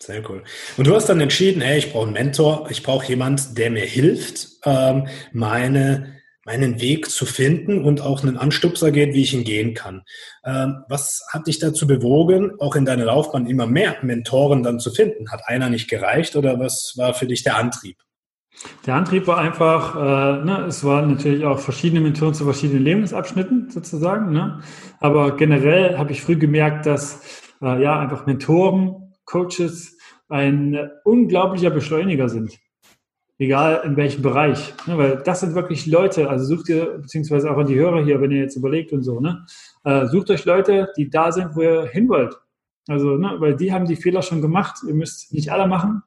sehr cool. Und du hast dann entschieden, hey, ich brauche einen Mentor, ich brauche jemanden, der mir hilft, ähm, meine meinen Weg zu finden und auch einen Anstupser geht, wie ich ihn gehen kann. Ähm, was hat dich dazu bewogen, auch in deiner Laufbahn immer mehr Mentoren dann zu finden? Hat einer nicht gereicht oder was war für dich der Antrieb? Der Antrieb war einfach, äh, ne, es waren natürlich auch verschiedene Mentoren zu verschiedenen Lebensabschnitten sozusagen. Ne? Aber generell habe ich früh gemerkt, dass äh, ja einfach Mentoren, Coaches ein unglaublicher Beschleuniger sind. Egal in welchem Bereich. Ne? Weil das sind wirklich Leute, also sucht ihr, beziehungsweise auch an die Hörer hier, wenn ihr jetzt überlegt und so, ne? Äh, sucht euch Leute, die da sind, wo ihr hin wollt. Also, ne, weil die haben die Fehler schon gemacht. Ihr müsst nicht alle machen,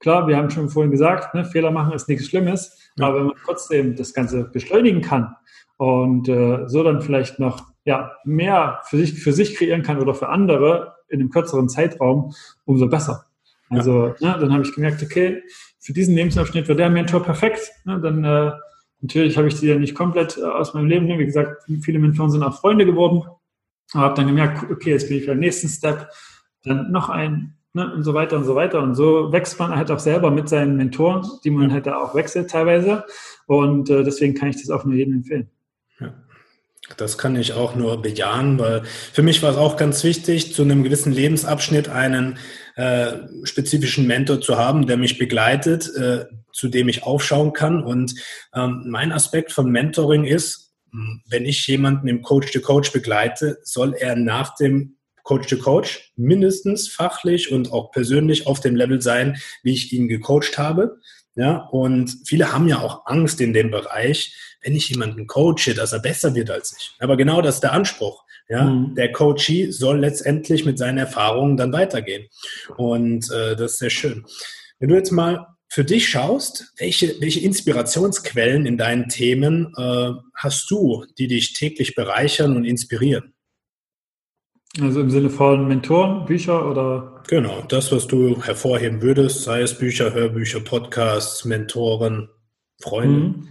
Klar, wir haben schon vorhin gesagt, ne, Fehler machen ist nichts Schlimmes, ja. aber wenn man trotzdem das Ganze beschleunigen kann und äh, so dann vielleicht noch ja, mehr für sich, für sich kreieren kann oder für andere in einem kürzeren Zeitraum, umso besser. Also ja. ne, dann habe ich gemerkt, okay, für diesen Lebensabschnitt war der Mentor perfekt. Ne, dann äh, natürlich habe ich die ja nicht komplett äh, aus meinem Leben. Ne, wie gesagt, viele Mentoren sind auch Freunde geworden. Aber habe dann gemerkt, okay, jetzt bin ich beim nächsten Step. Dann noch ein ne, und so weiter und so weiter. Und so wächst man halt auch selber mit seinen Mentoren, die man halt da auch wechselt teilweise. Und äh, deswegen kann ich das auch nur jedem empfehlen. Das kann ich auch nur bejahen, weil für mich war es auch ganz wichtig, zu einem gewissen Lebensabschnitt einen äh, spezifischen Mentor zu haben, der mich begleitet, äh, zu dem ich aufschauen kann. Und ähm, mein Aspekt von Mentoring ist, wenn ich jemanden im Coach-to-Coach -Coach begleite, soll er nach dem Coach to Coach mindestens fachlich und auch persönlich auf dem Level sein, wie ich ihn gecoacht habe. Ja, und viele haben ja auch Angst in dem Bereich, wenn ich jemanden coache, dass er besser wird als ich. Aber genau das ist der Anspruch. Ja, mhm. der Coachee soll letztendlich mit seinen Erfahrungen dann weitergehen. Und äh, das ist sehr schön. Wenn du jetzt mal für dich schaust, welche, welche Inspirationsquellen in deinen Themen äh, hast du, die dich täglich bereichern und inspirieren? Also im Sinne von Mentoren, Bücher oder? Genau, das, was du hervorheben würdest, sei es Bücher, Hörbücher, Podcasts, Mentoren, Freunde. Mhm.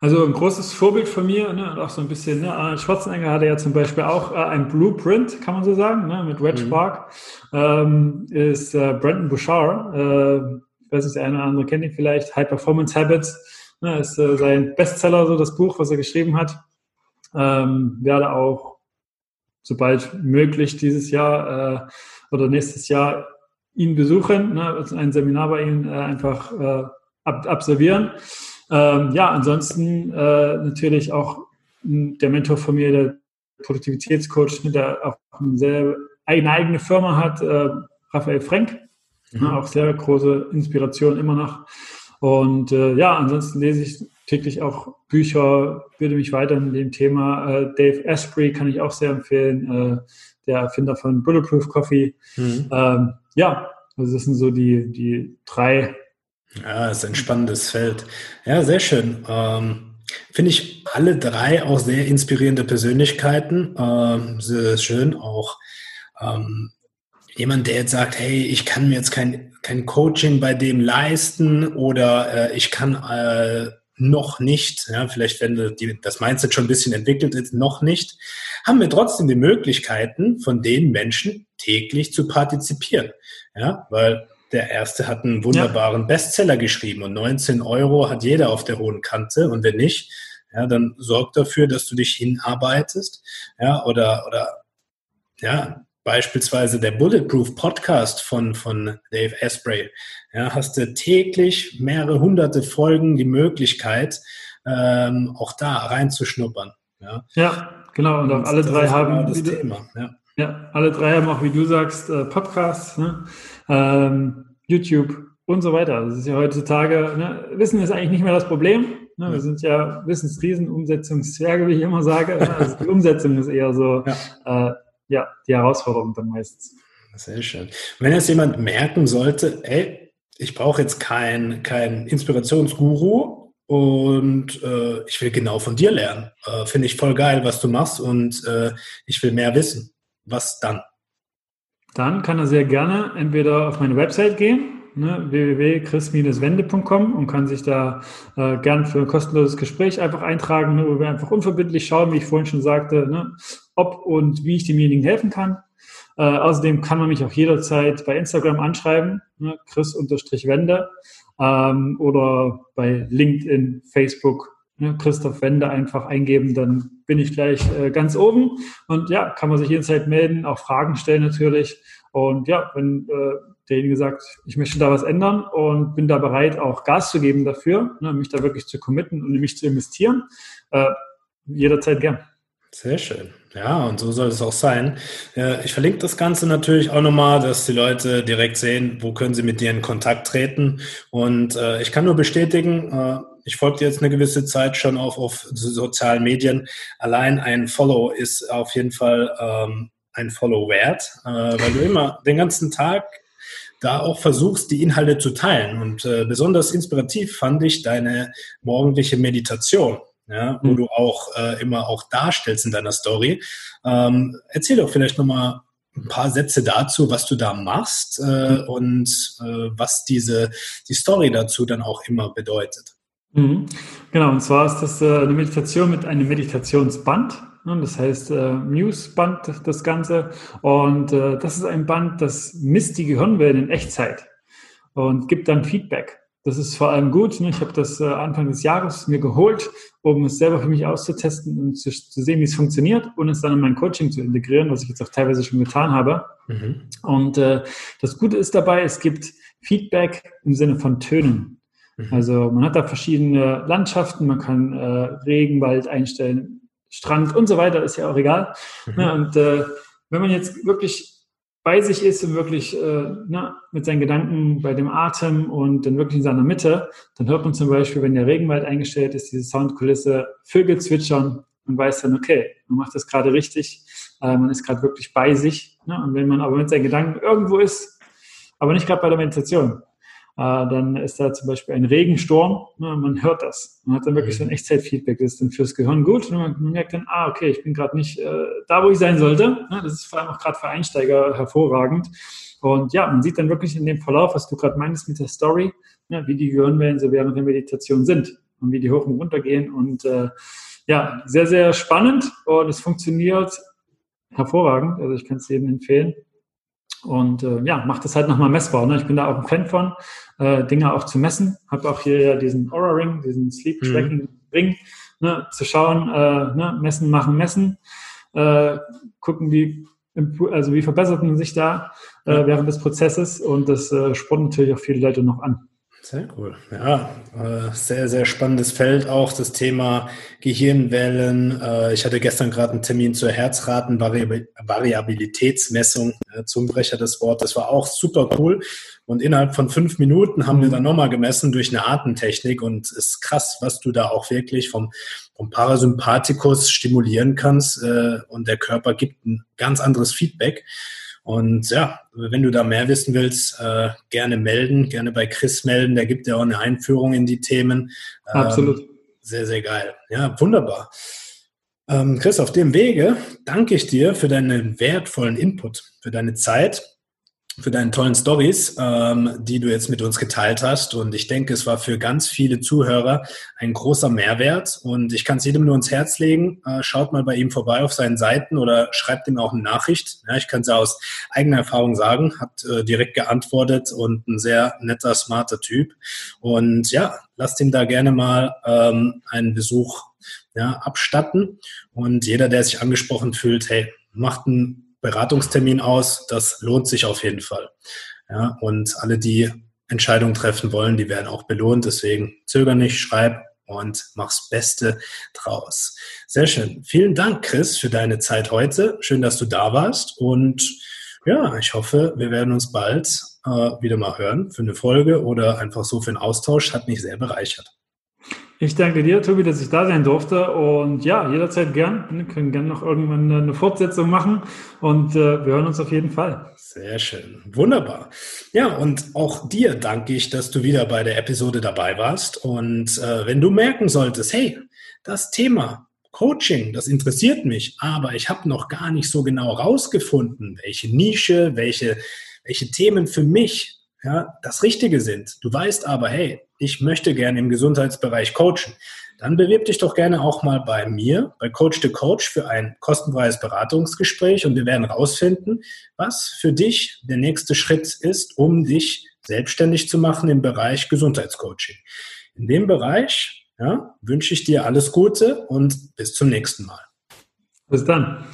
Also ein großes Vorbild von mir, ne, und auch so ein bisschen, ne, Arnold Schwarzenegger hatte ja zum Beispiel auch äh, ein Blueprint, kann man so sagen, ne, mit Red mhm. Spark, ähm, ist äh, Brandon Bouchard, äh, ich weiß nicht, der eine oder andere kennt ihn vielleicht, High Performance Habits, ne, ist äh, sein Bestseller, so das Buch, was er geschrieben hat. Ähm, werde auch sobald möglich dieses Jahr äh, oder nächstes Jahr ihn besuchen, ne, also ein Seminar bei ihm äh, einfach äh, ab, absolvieren. Ähm, ja, ansonsten äh, natürlich auch der Mentor von mir, der Produktivitätscoach, ne, der auch eine, sehr, eine eigene Firma hat, äh, Raphael Frank, mhm. ne, auch sehr große Inspiration immer noch. Und äh, ja, ansonsten lese ich täglich auch Bücher, bilde mich weiter in dem Thema. Äh, Dave Asprey kann ich auch sehr empfehlen, äh, der Erfinder von Bulletproof Coffee. Mhm. Ähm, ja, also das sind so die, die drei. Ja, ist ein spannendes Feld. Ja, sehr schön. Ähm, Finde ich alle drei auch sehr inspirierende Persönlichkeiten. Ähm, sehr schön auch. Ähm, jemand, der jetzt sagt, hey, ich kann mir jetzt kein, kein Coaching bei dem leisten oder äh, ich kann äh, noch nicht, ja, vielleicht wenn die, das Mindset schon ein bisschen entwickelt ist, noch nicht, haben wir trotzdem die Möglichkeiten, von den Menschen täglich zu partizipieren. Ja, weil der erste hat einen wunderbaren ja. Bestseller geschrieben und 19 Euro hat jeder auf der hohen Kante und wenn nicht, ja, dann sorg dafür, dass du dich hinarbeitest, ja, oder, oder, ja, beispielsweise der Bulletproof Podcast von, von Dave Asprey, ja, hast du täglich mehrere hunderte Folgen die Möglichkeit, ähm, auch da reinzuschnuppern. Ja, ja genau. Und auch alle drei haben das du, Thema. Ja. ja. alle drei haben auch, wie du sagst, äh, Podcasts, ne? ähm, YouTube und so weiter. Das ist ja heutzutage, ne? Wissen ist eigentlich nicht mehr das Problem. Ne? Ja. Wir sind ja Wissensriesen, Umsetzungszwerge, wie ich immer sage. Also die Umsetzung ist eher so. Äh, ja, die Herausforderung dann meistens. Sehr schön. Wenn jetzt jemand merken sollte, ey, ich brauche jetzt keinen kein Inspirationsguru und äh, ich will genau von dir lernen. Äh, Finde ich voll geil, was du machst und äh, ich will mehr wissen. Was dann? Dann kann er sehr gerne entweder auf meine Website gehen, ne, www.chris-wende.com und kann sich da äh, gern für ein kostenloses Gespräch einfach eintragen, ne, wo wir einfach unverbindlich schauen, wie ich vorhin schon sagte, ne, ob und wie ich demjenigen helfen kann. Äh, außerdem kann man mich auch jederzeit bei Instagram anschreiben, ne, chris-wende ähm, oder bei LinkedIn, Facebook, ne, Christoph Wende einfach eingeben, dann bin ich gleich äh, ganz oben und ja, kann man sich jederzeit melden, auch Fragen stellen natürlich und ja, wenn äh, derjenige sagt, ich möchte da was ändern und bin da bereit, auch Gas zu geben dafür, ne, mich da wirklich zu committen und mich zu investieren, äh, jederzeit gern. Sehr schön. Ja, und so soll es auch sein. Ich verlinke das Ganze natürlich auch nochmal, dass die Leute direkt sehen, wo können sie mit dir in Kontakt treten. Und äh, ich kann nur bestätigen, äh, ich folge dir jetzt eine gewisse Zeit schon auf, auf sozialen Medien. Allein ein Follow ist auf jeden Fall ähm, ein Follow wert, äh, weil du immer den ganzen Tag da auch versuchst, die Inhalte zu teilen. Und äh, besonders inspirativ fand ich deine morgendliche Meditation ja, wo mhm. du auch äh, immer auch darstellst in deiner Story. Ähm, erzähl doch vielleicht nochmal ein paar Sätze dazu, was du da machst äh, mhm. und äh, was diese die Story dazu dann auch immer bedeutet. Mhm. Genau, und zwar ist das äh, eine Meditation mit einem Meditationsband. Ne, das heißt äh, Muse-Band, das Ganze. Und äh, das ist ein Band, das misst die Gehirnwellen in Echtzeit und gibt dann Feedback. Das ist vor allem gut. Ne? Ich habe das äh, Anfang des Jahres mir geholt, um es selber für mich auszutesten und zu, zu, sehen, wie es funktioniert und es dann in mein Coaching zu integrieren, was ich jetzt auch teilweise schon getan habe. Mhm. Und äh, das Gute ist dabei, es gibt Feedback im Sinne von Tönen. Mhm. Also man hat da verschiedene Landschaften, man kann äh, Regenwald einstellen, Strand und so weiter, ist ja auch egal. Mhm. Ja, und äh, wenn man jetzt wirklich bei sich ist und wirklich äh, na, mit seinen Gedanken bei dem Atem und dann wirklich in seiner Mitte, dann hört man zum Beispiel, wenn der Regenwald eingestellt ist, diese Soundkulisse, Vögel zwitschern und weiß dann, okay, man macht das gerade richtig, äh, man ist gerade wirklich bei sich. Ne? Und wenn man aber mit seinen Gedanken irgendwo ist, aber nicht gerade bei der Meditation, dann ist da zum Beispiel ein Regensturm, ne, man hört das. Man hat dann wirklich so ein mhm. Echtzeitfeedback, das ist dann fürs Gehirn gut und man, merkt dann, ah, okay, ich bin gerade nicht äh, da, wo ich sein sollte. Ne, das ist vor allem auch gerade für Einsteiger hervorragend. Und ja, man sieht dann wirklich in dem Verlauf, was du gerade meinst mit der Story, ne, wie die Gehirnwellen so während der Meditation sind und wie die hoch und runter gehen. Und äh, ja, sehr, sehr spannend und es funktioniert hervorragend. Also ich kann es jedem empfehlen. Und äh, ja, macht das halt nochmal messbar. Ne? Ich bin da auch ein Fan von, äh, Dinge auch zu messen. Habe auch hier ja diesen Aura Ring, diesen Sleep mhm. Tracking Ring, ne? zu schauen, äh, ne? messen, machen, messen, äh, gucken, wie, also wie verbessert man sich da äh, während des Prozesses. Und das äh, spornt natürlich auch viele Leute noch an. Sehr cool. Ja, äh, sehr, sehr spannendes Feld auch, das Thema Gehirnwellen. Äh, ich hatte gestern gerade einen Termin zur Herzratenvariabilitätsmessung, Zungenbrecher das Wort. Das war auch super cool. Und innerhalb von fünf Minuten haben wir mhm. dann nochmal gemessen durch eine Atemtechnik. Und es ist krass, was du da auch wirklich vom, vom Parasympathikus stimulieren kannst. Äh, und der Körper gibt ein ganz anderes Feedback. Und ja, wenn du da mehr wissen willst, äh, gerne melden, gerne bei Chris melden. Der gibt ja auch eine Einführung in die Themen. Ähm, Absolut. Sehr, sehr geil. Ja, wunderbar. Ähm, Chris, auf dem Wege danke ich dir für deinen wertvollen Input, für deine Zeit für deine tollen Stories, ähm, die du jetzt mit uns geteilt hast. Und ich denke, es war für ganz viele Zuhörer ein großer Mehrwert. Und ich kann es jedem nur ins Herz legen. Äh, schaut mal bei ihm vorbei auf seinen Seiten oder schreibt ihm auch eine Nachricht. Ja, ich kann es ja aus eigener Erfahrung sagen, hat äh, direkt geantwortet und ein sehr netter, smarter Typ. Und ja, lasst ihm da gerne mal ähm, einen Besuch ja, abstatten. Und jeder, der sich angesprochen fühlt, hey, macht einen Beratungstermin aus. Das lohnt sich auf jeden Fall. Ja, und alle, die Entscheidungen treffen wollen, die werden auch belohnt. Deswegen zöger nicht, schreib und mach's Beste draus. Sehr schön. Vielen Dank, Chris, für deine Zeit heute. Schön, dass du da warst. Und ja, ich hoffe, wir werden uns bald äh, wieder mal hören für eine Folge oder einfach so für einen Austausch. Hat mich sehr bereichert. Ich danke dir, Tobi, dass ich da sein durfte. Und ja, jederzeit gern. Wir können gerne noch irgendwann eine Fortsetzung machen. Und äh, wir hören uns auf jeden Fall. Sehr schön. Wunderbar. Ja, und auch dir danke ich, dass du wieder bei der Episode dabei warst. Und äh, wenn du merken solltest, hey, das Thema Coaching, das interessiert mich, aber ich habe noch gar nicht so genau rausgefunden, welche Nische, welche, welche Themen für mich ja, das Richtige sind. Du weißt aber, hey, ich möchte gerne im Gesundheitsbereich coachen. Dann bewirb dich doch gerne auch mal bei mir, bei Coach the Coach für ein kostenfreies Beratungsgespräch und wir werden herausfinden, was für dich der nächste Schritt ist, um dich selbstständig zu machen im Bereich Gesundheitscoaching. In dem Bereich ja, wünsche ich dir alles Gute und bis zum nächsten Mal. Bis dann.